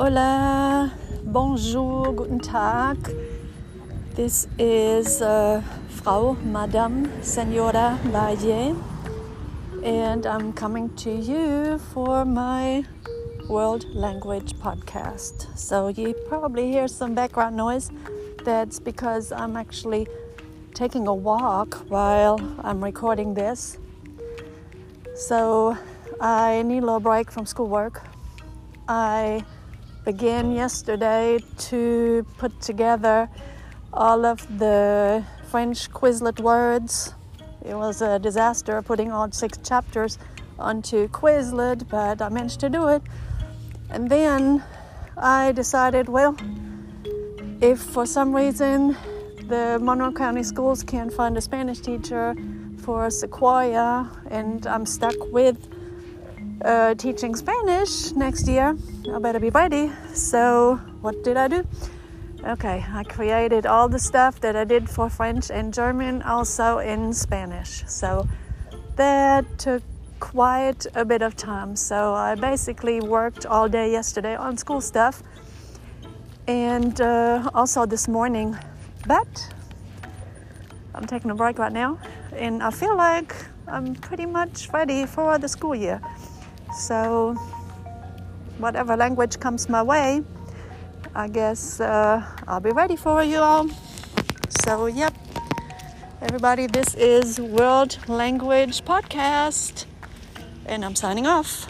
Hola, bonjour, guten Tag. This is uh, Frau, Madame, Senora Valle, and I'm coming to you for my world language podcast. So you probably hear some background noise. That's because I'm actually taking a walk while I'm recording this. So I need a little break from schoolwork. I began yesterday to put together all of the French Quizlet words. It was a disaster putting all six chapters onto Quizlet, but I managed to do it. And then I decided, well, if for some reason the Monroe County Schools can't find a Spanish teacher for Sequoyah and I'm stuck with uh, teaching Spanish next year. I better be ready. So, what did I do? Okay, I created all the stuff that I did for French and German, also in Spanish. So, that took quite a bit of time. So, I basically worked all day yesterday on school stuff and uh, also this morning. But I'm taking a break right now, and I feel like I'm pretty much ready for the school year. So, whatever language comes my way, I guess uh, I'll be ready for you all. So, yep, everybody, this is World Language Podcast, and I'm signing off.